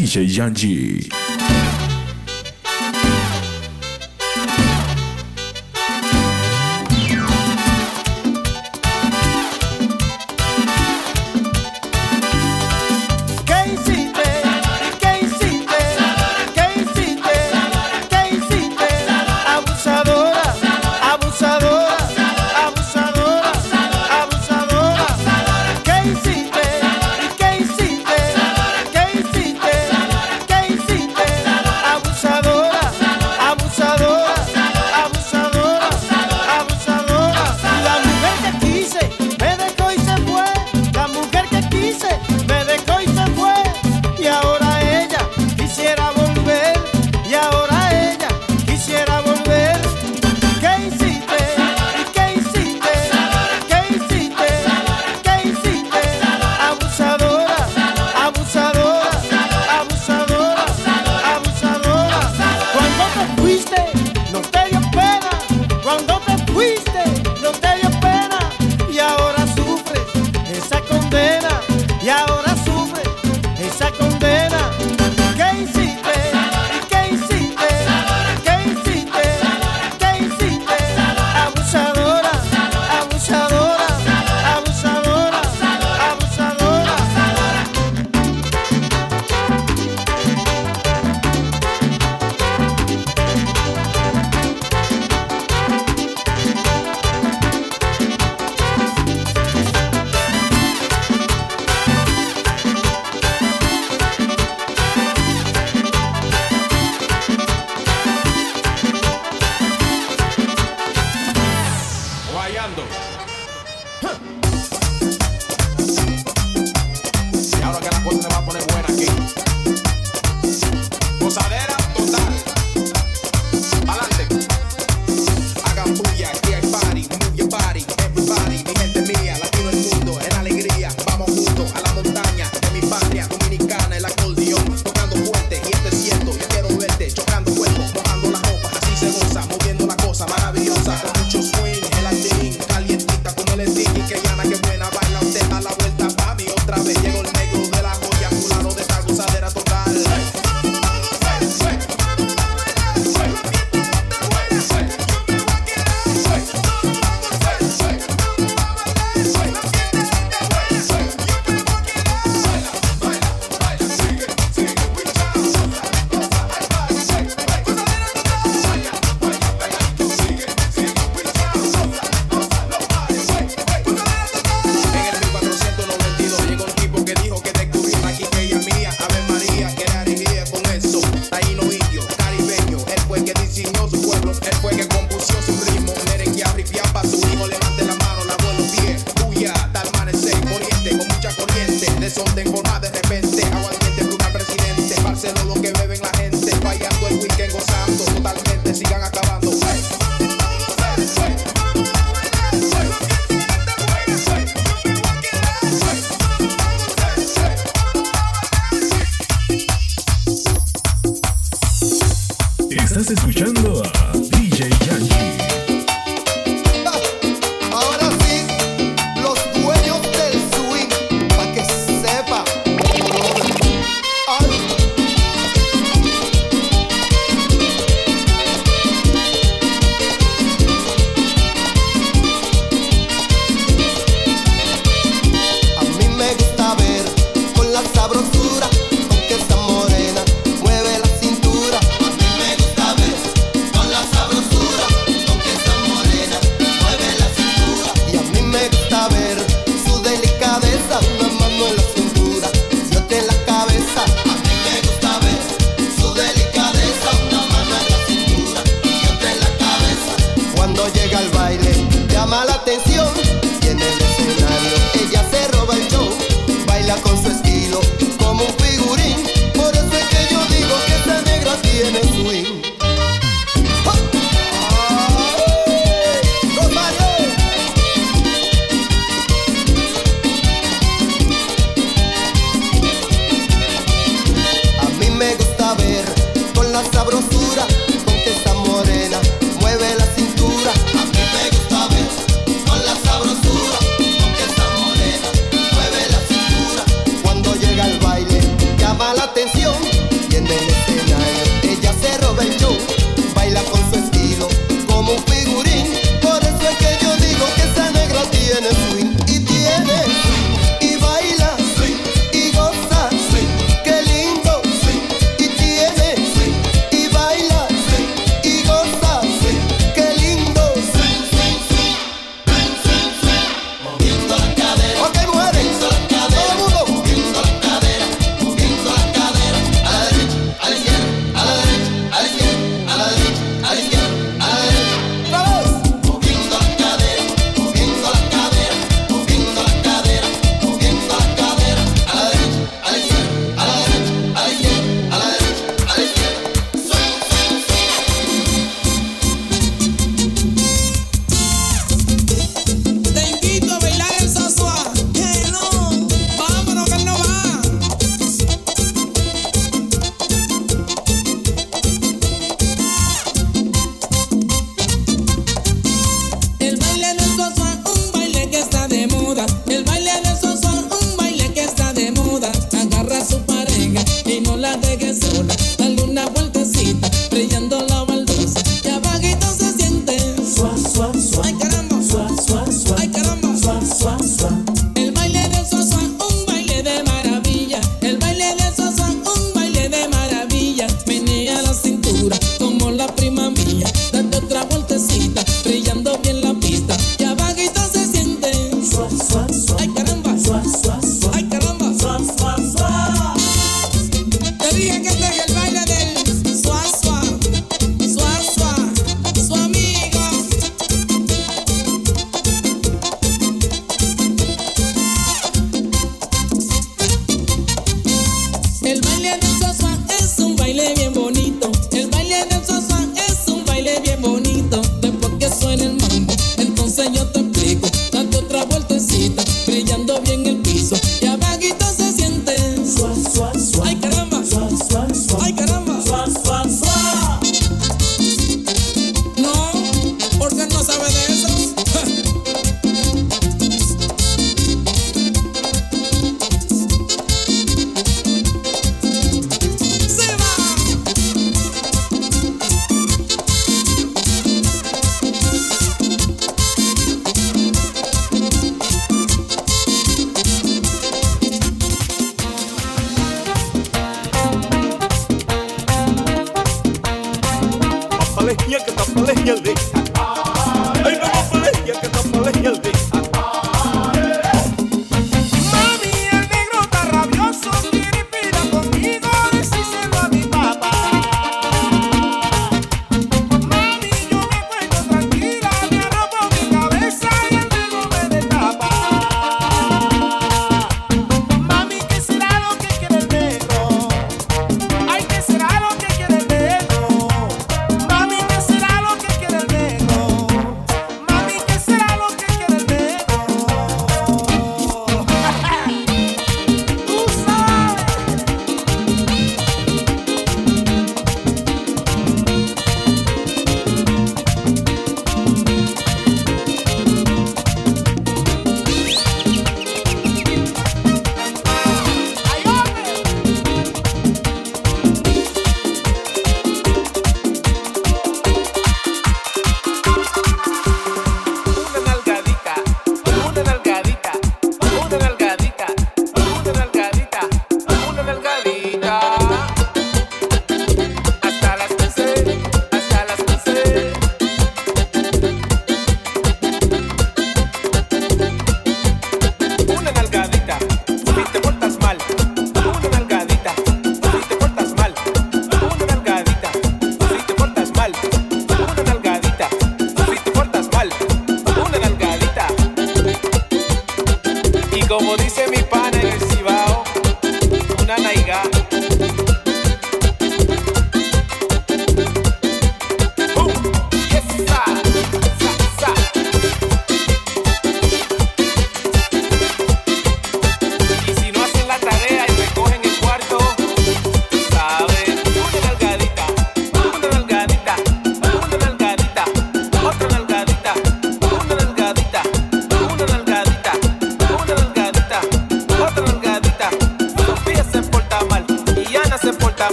一些演技。A mí me gusta ver su delicadeza, una mana de la cintura y entre la cabeza. Cuando llega el baile, llama la atención, tiene el escenario. Ella se roba el show, baila con su estilo, como un figurín. Por eso es que yo digo que estas negras tienen.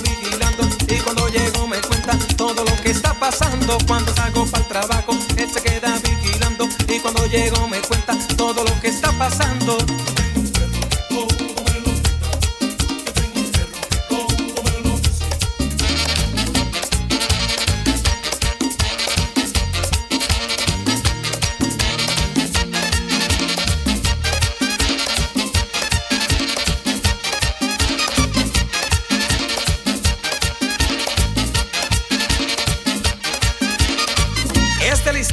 vigilando y cuando llego me cuenta todo lo que está pasando. Cuando salgo para el trabajo, él se queda vigilando y cuando llego me cuenta todo lo que está pasando.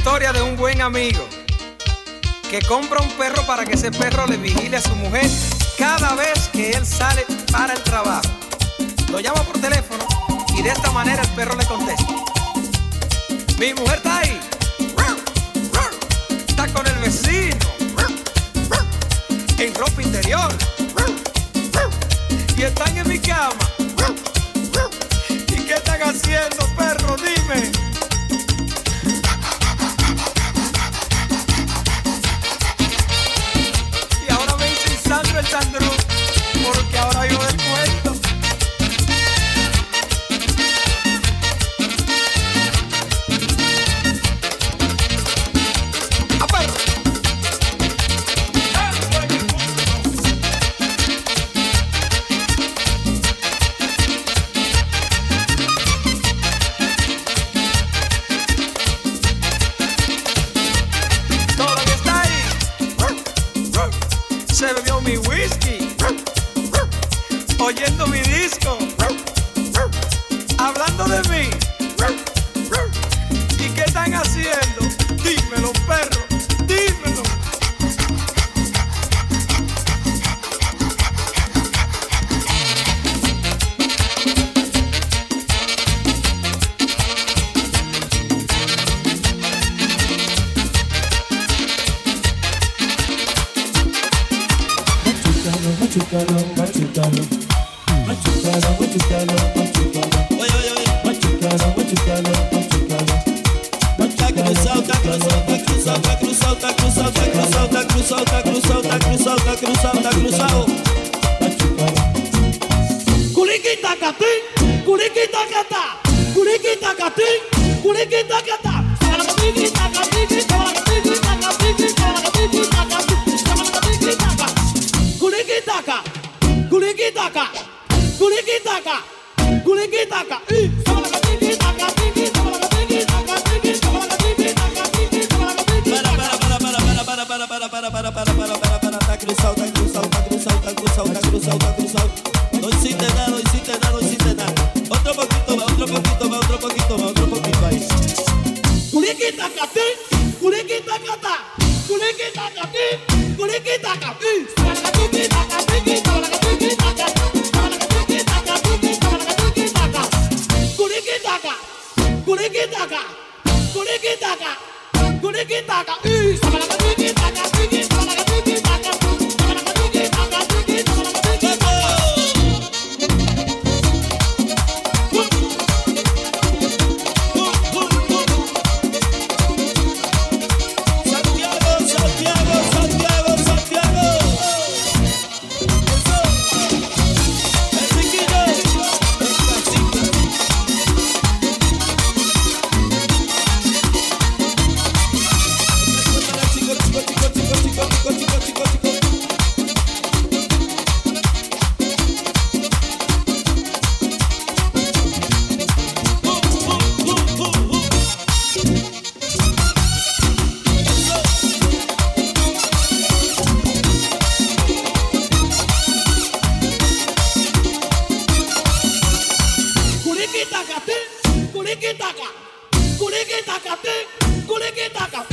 Historia de un buen amigo que compra un perro para que ese perro le vigile a su mujer cada vez que él sale para el trabajo. Lo llama por teléfono y de esta manera el perro le contesta. Mi mujer está ahí. Está con el vecino. En ropa interior. Y están en mi cama. ¿Y qué están haciendo, perro? Dime. machucado, machucado, machucado, machucado, machucado, oi, oi, oi, machucado, machucado, machucado, tá cruzal, tá cruzal, tá cruzal, tá cruzal, tá cruzal, tá cruzal, tá cruzal, tá cruzal, tá cruzal, tá cruzal, tá cruzal, Kurikin takatin, kurikin takata, kurikin takatin, kurikin takata, kurikin takatin, kurikin takata. Kuriquita, cati, kuriquita, cati, saca tu vida, cati, Kuriki Taka,